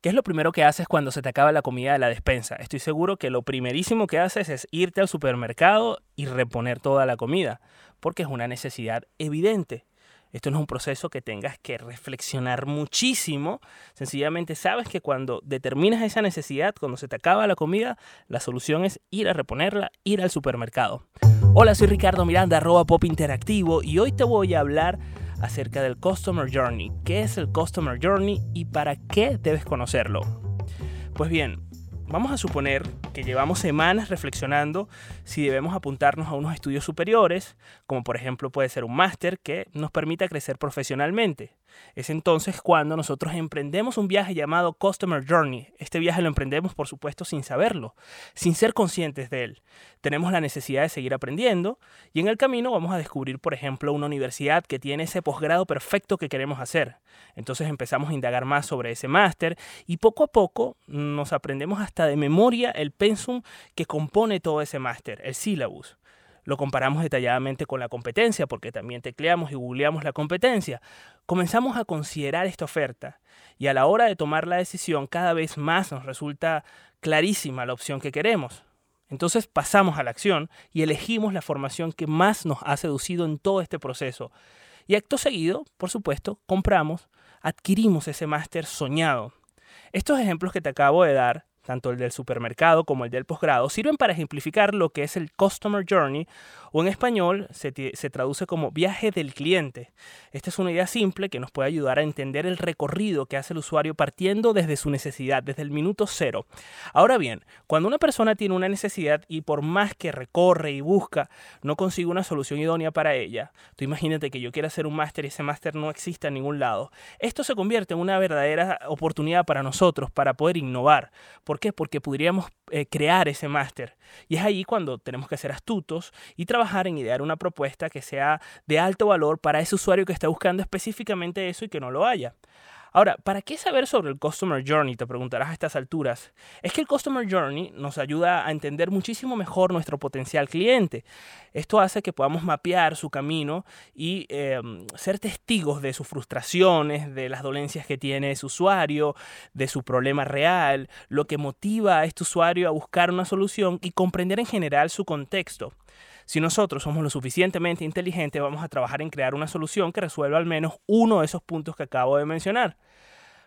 ¿Qué es lo primero que haces cuando se te acaba la comida de la despensa? Estoy seguro que lo primerísimo que haces es irte al supermercado y reponer toda la comida, porque es una necesidad evidente. Esto no es un proceso que tengas que reflexionar muchísimo. Sencillamente sabes que cuando determinas esa necesidad, cuando se te acaba la comida, la solución es ir a reponerla, ir al supermercado. Hola, soy Ricardo Miranda, arroba pop interactivo, y hoy te voy a hablar acerca del Customer Journey. ¿Qué es el Customer Journey y para qué debes conocerlo? Pues bien, vamos a suponer que llevamos semanas reflexionando si debemos apuntarnos a unos estudios superiores, como por ejemplo puede ser un máster que nos permita crecer profesionalmente. Es entonces cuando nosotros emprendemos un viaje llamado Customer Journey. Este viaje lo emprendemos, por supuesto, sin saberlo, sin ser conscientes de él. Tenemos la necesidad de seguir aprendiendo y en el camino vamos a descubrir, por ejemplo, una universidad que tiene ese posgrado perfecto que queremos hacer. Entonces empezamos a indagar más sobre ese máster y poco a poco nos aprendemos hasta de memoria el pensum que compone todo ese máster, el syllabus lo comparamos detalladamente con la competencia, porque también tecleamos y googleamos la competencia, comenzamos a considerar esta oferta y a la hora de tomar la decisión cada vez más nos resulta clarísima la opción que queremos. Entonces pasamos a la acción y elegimos la formación que más nos ha seducido en todo este proceso. Y acto seguido, por supuesto, compramos, adquirimos ese máster soñado. Estos ejemplos que te acabo de dar tanto el del supermercado como el del posgrado, sirven para ejemplificar lo que es el Customer Journey o en español se, se, traduce como viaje del cliente. Esta es una idea simple que nos puede ayudar a entender el recorrido que hace el usuario partiendo desde su necesidad, desde el minuto cero. Ahora bien, cuando una persona tiene una necesidad y por más que recorre y busca, no consigue una solución idónea para ella, tú imagínate que yo quiera hacer un máster y ese máster no exista en ningún lado, esto se convierte en una verdadera oportunidad para nosotros para poder innovar. ¿Por qué? Porque podríamos eh, crear ese máster. Y es ahí cuando tenemos que ser astutos y trabajar en idear una propuesta que sea de alto valor para ese usuario que está buscando específicamente eso y que no lo haya. Ahora, ¿para qué saber sobre el Customer Journey? Te preguntarás a estas alturas. Es que el Customer Journey nos ayuda a entender muchísimo mejor nuestro potencial cliente. Esto hace que podamos mapear su camino y em, ser testigos de sus frustraciones, de las dolencias que tiene ese usuario, de su problema real, lo que motiva a este usuario a buscar una solución y comprender en general su contexto. Si nosotros somos lo suficientemente inteligentes, vamos a trabajar en crear una solución que resuelva al menos uno de esos puntos que acabo de mencionar.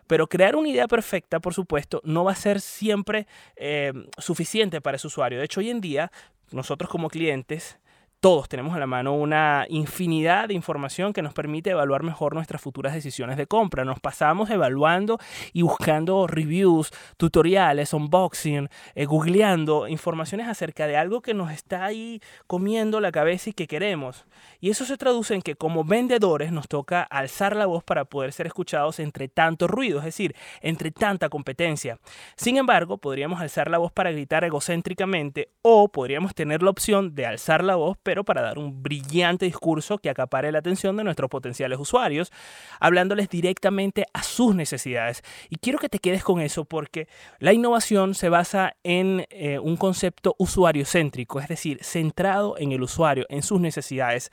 Pero crear una idea perfecta, por supuesto, no va a ser siempre eh, suficiente para ese usuario. De hecho, hoy en día, nosotros como clientes todos tenemos a la mano una infinidad de información que nos permite evaluar mejor nuestras futuras decisiones de compra. Nos pasamos evaluando y buscando reviews, tutoriales, unboxing, eh, googleando informaciones acerca de algo que nos está ahí comiendo la cabeza y que queremos. Y eso se traduce en que como vendedores nos toca alzar la voz para poder ser escuchados entre tanto ruido, es decir, entre tanta competencia. Sin embargo, podríamos alzar la voz para gritar egocéntricamente o podríamos tener la opción de alzar la voz, pero para dar un brillante discurso que acapare la atención de nuestros potenciales usuarios, hablándoles directamente a sus necesidades. Y quiero que te quedes con eso porque la innovación se basa en eh, un concepto usuario céntrico, es decir, centrado en el usuario, en sus necesidades.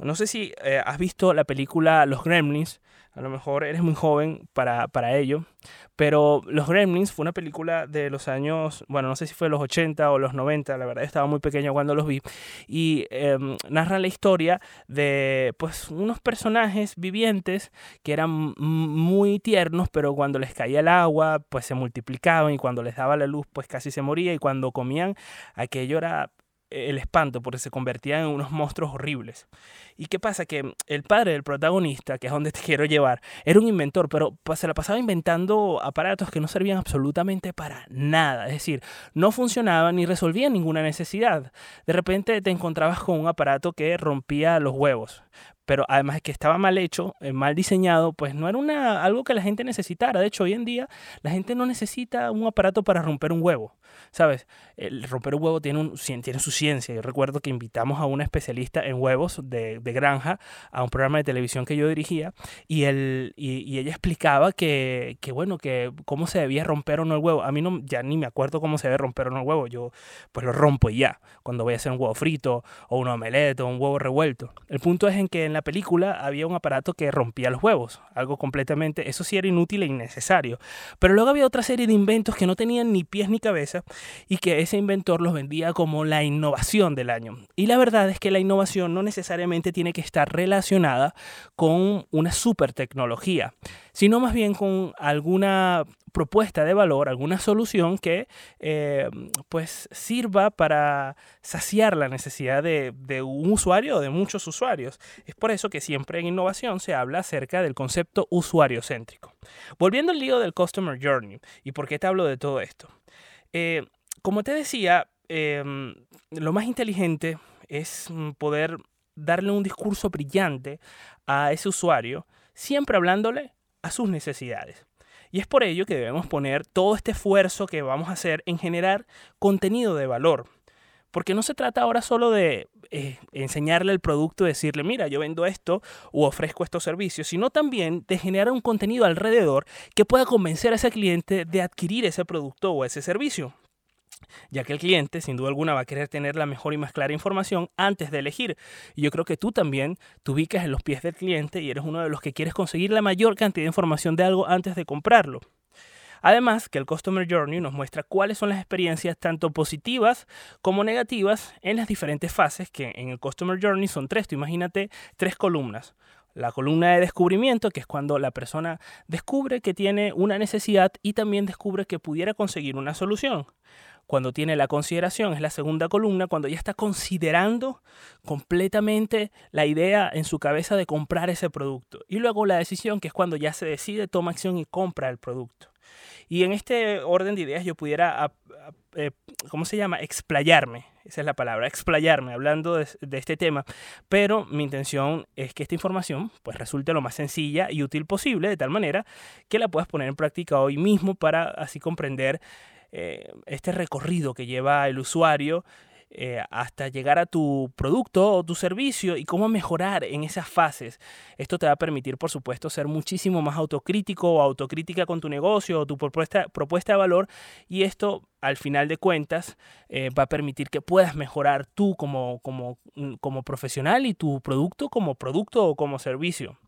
No sé si eh, has visto la película Los Gremlins, a lo mejor eres muy joven para, para, ello, pero Los Gremlins fue una película de los años, bueno, no sé si fue los 80 o los 90, la verdad estaba muy pequeño cuando los vi, y em, narra la historia de pues unos personajes vivientes que eran muy tiernos, pero cuando les caía el agua, pues se multiplicaban y cuando les daba la luz, pues casi se moría. Y cuando comían, aquello era el espanto porque se convertían en unos monstruos horribles. ¿Y qué pasa? Que el padre del protagonista, que es donde te quiero llevar, era un inventor, pero se la pasaba inventando aparatos que no servían absolutamente para nada. Es decir, no funcionaban ni resolvían ninguna necesidad. De repente te encontrabas con un aparato que rompía los huevos pero además de que estaba mal hecho, eh, mal diseñado, pues no era una, algo que la gente necesitara. De hecho, hoy en día la gente no necesita un aparato para romper un huevo, ¿sabes? El romper un huevo tiene, un, tiene su ciencia. Yo recuerdo que invitamos a una especialista en huevos de, de granja a un programa de televisión que yo dirigía y, él, y, ella explicaba que, que, bueno, que cómo se debía romper o no el huevo. A mí no, ya ni me acuerdo cómo se debe romper o no el huevo. Yo pues lo rompo y ya, cuando voy a hacer un huevo frito o un omelette o un huevo revuelto. El punto es en que en la película había un aparato que rompía los huevos, algo completamente, eso sí era inútil e innecesario. Pero luego había otra serie de inventos que no tenían ni pies ni cabeza y que ese inventor los vendía como la innovación del año. Y la verdad es que la innovación no necesariamente tiene que estar relacionada con una super tecnología, sino más bien con alguna propuesta de valor, alguna solución que eh, pues sirva para saciar la necesidad de, un usuario o de muchos usuarios. Es por eso que siempre en innovación se habla acerca del concepto usuario céntrico. Volviendo al lío del Customer Journey y por qué te hablo de todo esto. Eh, como te decía, em, lo más inteligente es mm, poder darle un discurso brillante a ese usuario, siempre hablándole a sus necesidades. Y es por ello que debemos poner todo este esfuerzo que vamos a hacer en generar contenido de valor. Porque no se trata ahora solo de eh, enseñarle el producto, decirle, mira, yo vendo esto o ofrezco estos servicios, sino también de generar un contenido alrededor que pueda convencer a ese cliente de adquirir ese producto o ese servicio ya que el cliente sin duda alguna va a querer tener la mejor y más clara información antes de elegir. Y yo creo que tú también te ubicas en los pies del cliente y eres uno de los que quieres conseguir la mayor cantidad de información de algo antes de comprarlo. Además, que el Customer Journey nos muestra cuáles son las experiencias tanto positivas como negativas en las diferentes fases, que en el Customer Journey son tres. imagínate tres columnas. La columna de descubrimiento, que es cuando la persona descubre que tiene una necesidad y también descubre que pudiera conseguir una solución cuando tiene la consideración, es la segunda columna, cuando ya está considerando completamente la idea en su cabeza de comprar ese producto. Y luego la decisión, que es cuando ya se decide, toma acción y compra el producto. Y en este orden de ideas yo pudiera, eh, ¿cómo se llama? Explayarme, esa es la palabra, explayarme hablando de, de, este tema, pero mi intención es que esta información pues resulte lo más sencilla y útil posible, de tal manera que la puedas poner en práctica hoy mismo para así comprender eh, este recorrido que lleva el usuario eh, hasta llegar a tu producto o tu servicio y cómo mejorar en esas fases. Esto te va a permitir, por supuesto, ser muchísimo más autocrítico o autocrítica con tu negocio o tu propuesta, propuesta de valor y esto, al final de cuentas, eh, va a permitir que puedas mejorar tú como, como, como profesional y tu producto como producto o como servicio.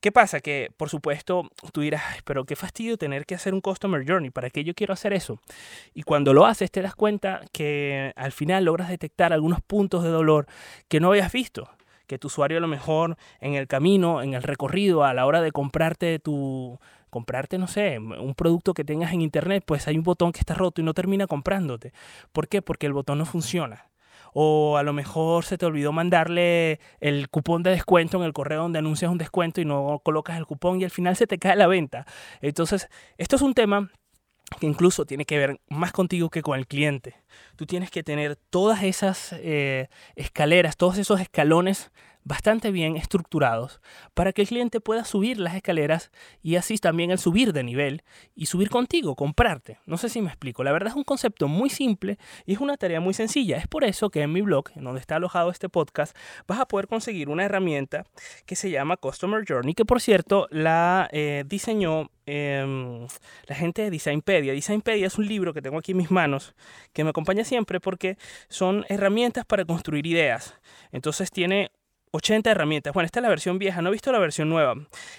¿Qué pasa? Que, por supuesto, tú dirás, pero qué fastidio tener que hacer un Customer Journey, ¿para qué yo quiero hacer eso? Y cuando lo haces te das cuenta que al final logras detectar algunos puntos de dolor que no habías visto, que tu usuario a lo mejor en el camino, en el recorrido, a la hora de comprarte tu, comprarte, no sé, un producto que tengas en internet, pues hay un botón que está roto y no termina comprándote. ¿Por qué? Porque el botón no funciona o a lo mejor se te olvidó mandarle el cupón de descuento en el correo donde anuncias un descuento y no colocas el cupón y al final se te cae la venta. Entonces, esto es un tema que incluso tiene que ver más contigo que con el cliente. Tú tienes que tener todas esas eh, escaleras, todos esos escalones bastante bien estructurados para que el cliente pueda subir las escaleras y así también el subir de nivel y subir contigo, comprarte. No sé si me explico. La verdad es un concepto muy simple y es una tarea muy sencilla. Es por eso que en mi blog, en donde está alojado este podcast, vas a poder conseguir una herramienta que se llama Customer Journey, que por cierto la eh, diseñó em, la gente de Designpedia. Designpedia es un libro que tengo aquí en mis manos que me siempre porque son herramientas para construir ideas. Entonces tiene 80 herramientas. Bueno, esta es la versión vieja, no he visto la versión nueva.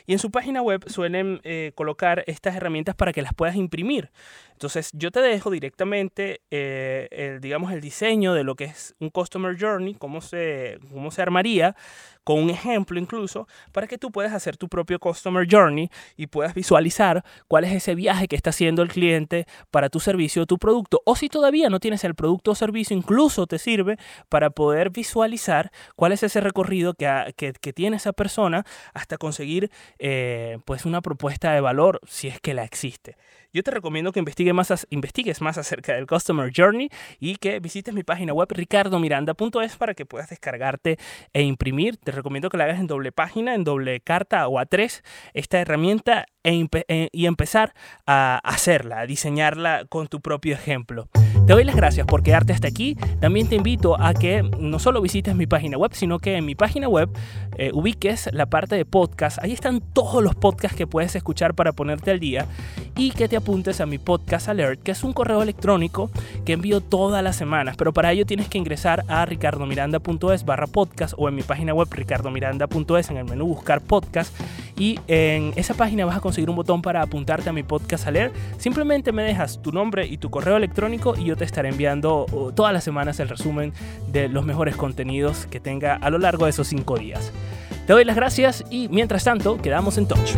Y en su página web suelen eh, colocar estas herramientas para que las puedas imprimir. Entonces yo te dejo directamente, eh, el, digamos, el diseño de lo que es un Customer Journey, cómo se, cómo se armaría, con un ejemplo incluso, para que tú puedas hacer tu propio Customer Journey y puedas visualizar cuál es ese viaje que está haciendo el cliente para tu servicio o tu producto. O si todavía no tienes el producto o servicio, incluso te sirve para poder visualizar cuál es ese recorrido que, que, tiene esa persona hasta conseguir eh, pues una propuesta de valor si es que la existe. Yo te recomiendo que investigues más, investigues más acerca del Customer Journey y que visites mi página web ricardomiranda.es para que puedas descargarte e imprimir. Te recomiendo que la hagas en doble página, en doble carta o a tres esta herramienta e e, y empezar a hacerla, a diseñarla con tu propio ejemplo. Te doy las gracias por quedarte hasta aquí. También te invito a que no solo visites mi página web, sino que en mi página web eh, ubiques la parte de podcast. Ahí están todos los podcasts que puedes escuchar para ponerte al día y que te apuntes a mi podcast alert, que es un correo electrónico que envío todas las semanas. Pero para ello tienes que ingresar a ricardomiranda.es barra podcast o en mi página web ricardomiranda.es en el menú buscar podcast y en esa página vas a conseguir un botón para apuntarte a mi podcast alert. Simplemente me dejas tu nombre y tu correo electrónico y yo te estaré enviando todas las semanas el resumen de los mejores contenidos que tenga a lo largo de esos cinco días. Te doy las gracias y mientras tanto quedamos en touch.